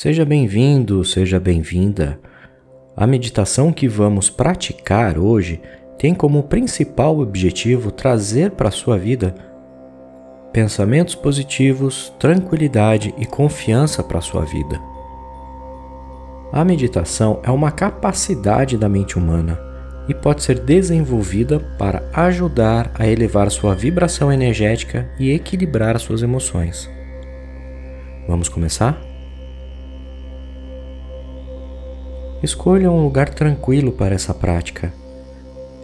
Seja bem-vindo, seja bem-vinda. A meditação que vamos praticar hoje tem como principal objetivo trazer para a sua vida pensamentos positivos, tranquilidade e confiança para a sua vida. A meditação é uma capacidade da mente humana e pode ser desenvolvida para ajudar a elevar sua vibração energética e equilibrar suas emoções. Vamos começar? Escolha um lugar tranquilo para essa prática.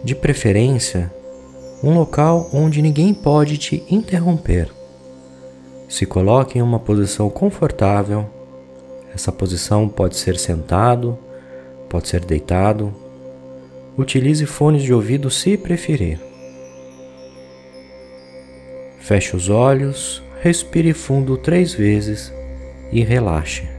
De preferência, um local onde ninguém pode te interromper. Se coloque em uma posição confortável. Essa posição pode ser sentado, pode ser deitado. Utilize fones de ouvido se preferir. Feche os olhos, respire fundo três vezes e relaxe.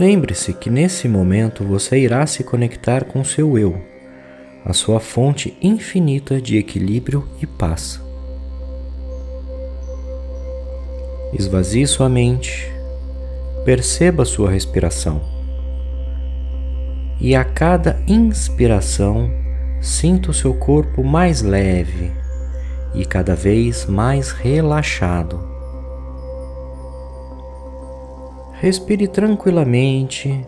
Lembre-se que nesse momento você irá se conectar com seu eu, a sua fonte infinita de equilíbrio e paz. Esvazie sua mente, perceba sua respiração. E a cada inspiração, sinta o seu corpo mais leve e cada vez mais relaxado. Respire tranquilamente,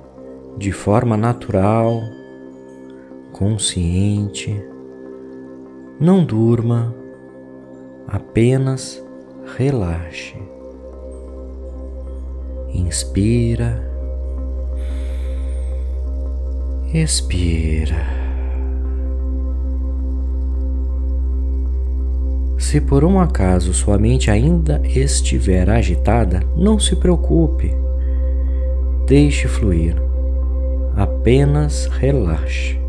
de forma natural, consciente. Não durma, apenas relaxe. Inspira, expira. Se por um acaso sua mente ainda estiver agitada, não se preocupe Deixe fluir. Apenas relaxe.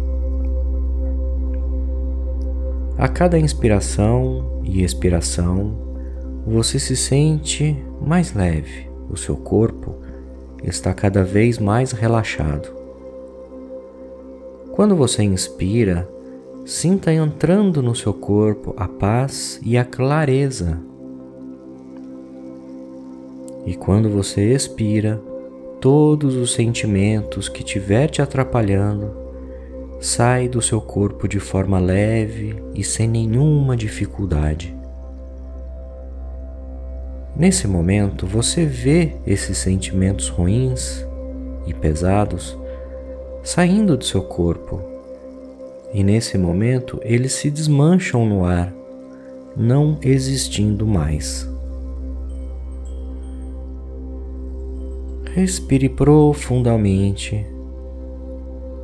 A cada inspiração e expiração, você se sente mais leve, o seu corpo está cada vez mais relaxado. Quando você inspira, sinta entrando no seu corpo a paz e a clareza. E quando você expira, todos os sentimentos que tiver te atrapalhando, sai do seu corpo de forma leve e sem nenhuma dificuldade. Nesse momento, você vê esses sentimentos ruins e pesados saindo do seu corpo, e nesse momento eles se desmancham no ar, não existindo mais. Respire profundamente.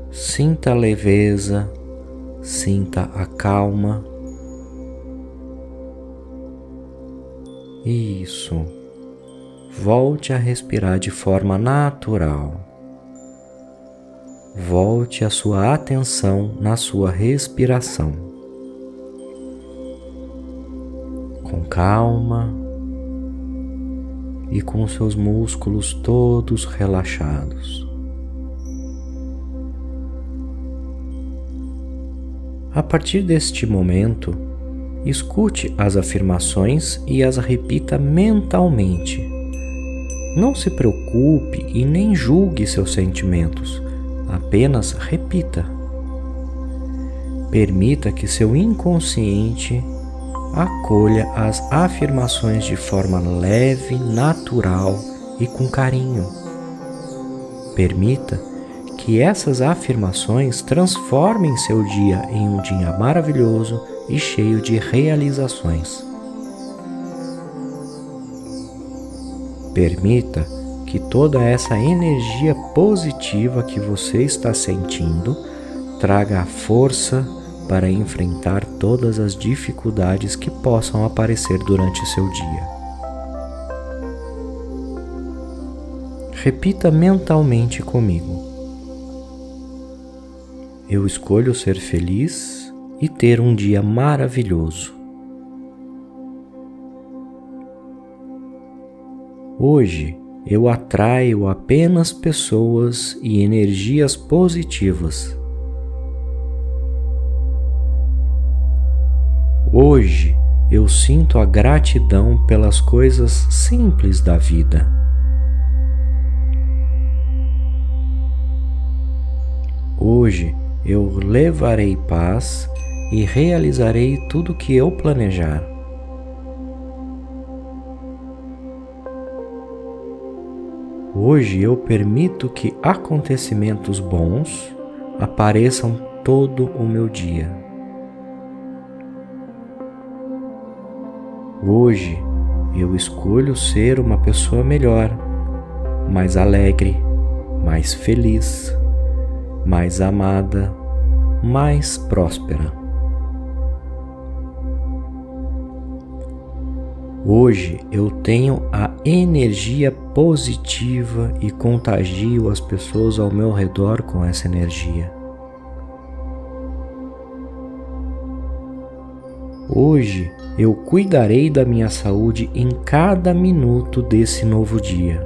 Sinta a leveza, sinta a calma. Isso. Volte a respirar de forma natural. Volte a sua atenção na sua respiração. Com calma e com seus músculos todos relaxados. A partir deste momento, escute as afirmações e as repita mentalmente. Não se preocupe e nem julgue seus sentimentos, apenas repita. Permita que seu inconsciente acolha as afirmações de forma leve, natural e com carinho. Permita que essas afirmações transformem seu dia em um dia maravilhoso e cheio de realizações. Permita que toda essa energia positiva que você está sentindo traga a força, para enfrentar todas as dificuldades que possam aparecer durante seu dia. Repita mentalmente comigo. Eu escolho ser feliz e ter um dia maravilhoso. Hoje eu atraio apenas pessoas e energias positivas. Hoje eu sinto a gratidão pelas coisas simples da vida. Hoje eu levarei paz e realizarei tudo o que eu planejar. Hoje eu permito que acontecimentos bons apareçam todo o meu dia. Hoje eu escolho ser uma pessoa melhor, mais alegre, mais feliz, mais amada, mais próspera. Hoje eu tenho a energia positiva e contagio as pessoas ao meu redor com essa energia. Hoje eu cuidarei da minha saúde em cada minuto desse novo dia.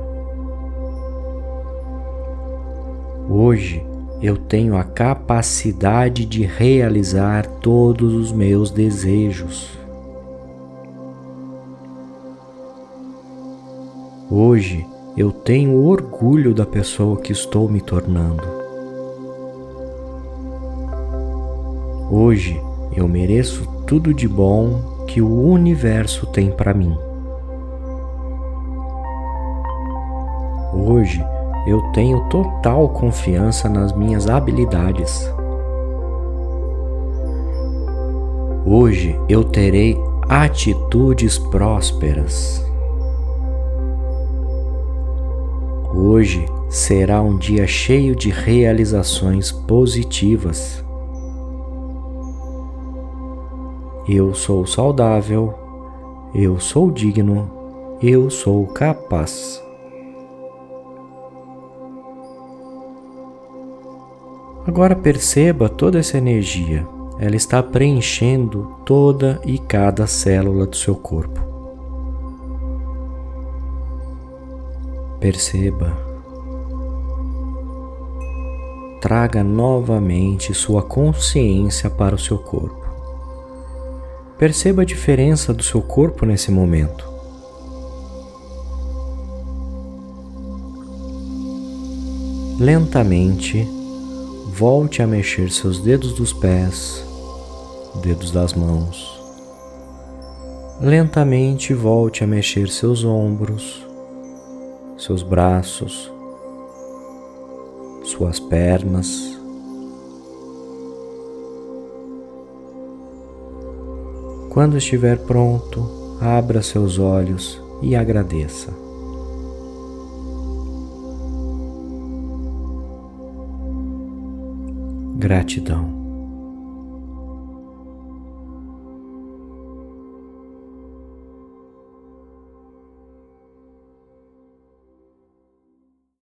Hoje eu tenho a capacidade de realizar todos os meus desejos. Hoje eu tenho orgulho da pessoa que estou me tornando. Hoje eu mereço tudo de bom que o universo tem para mim. Hoje eu tenho total confiança nas minhas habilidades. Hoje eu terei atitudes prósperas. Hoje será um dia cheio de realizações positivas. Eu sou saudável, eu sou digno, eu sou capaz. Agora perceba toda essa energia, ela está preenchendo toda e cada célula do seu corpo. Perceba. Traga novamente sua consciência para o seu corpo. Perceba a diferença do seu corpo nesse momento. Lentamente, volte a mexer seus dedos dos pés, dedos das mãos. Lentamente volte a mexer seus ombros, seus braços, suas pernas. Quando estiver pronto, abra seus olhos e agradeça. Gratidão.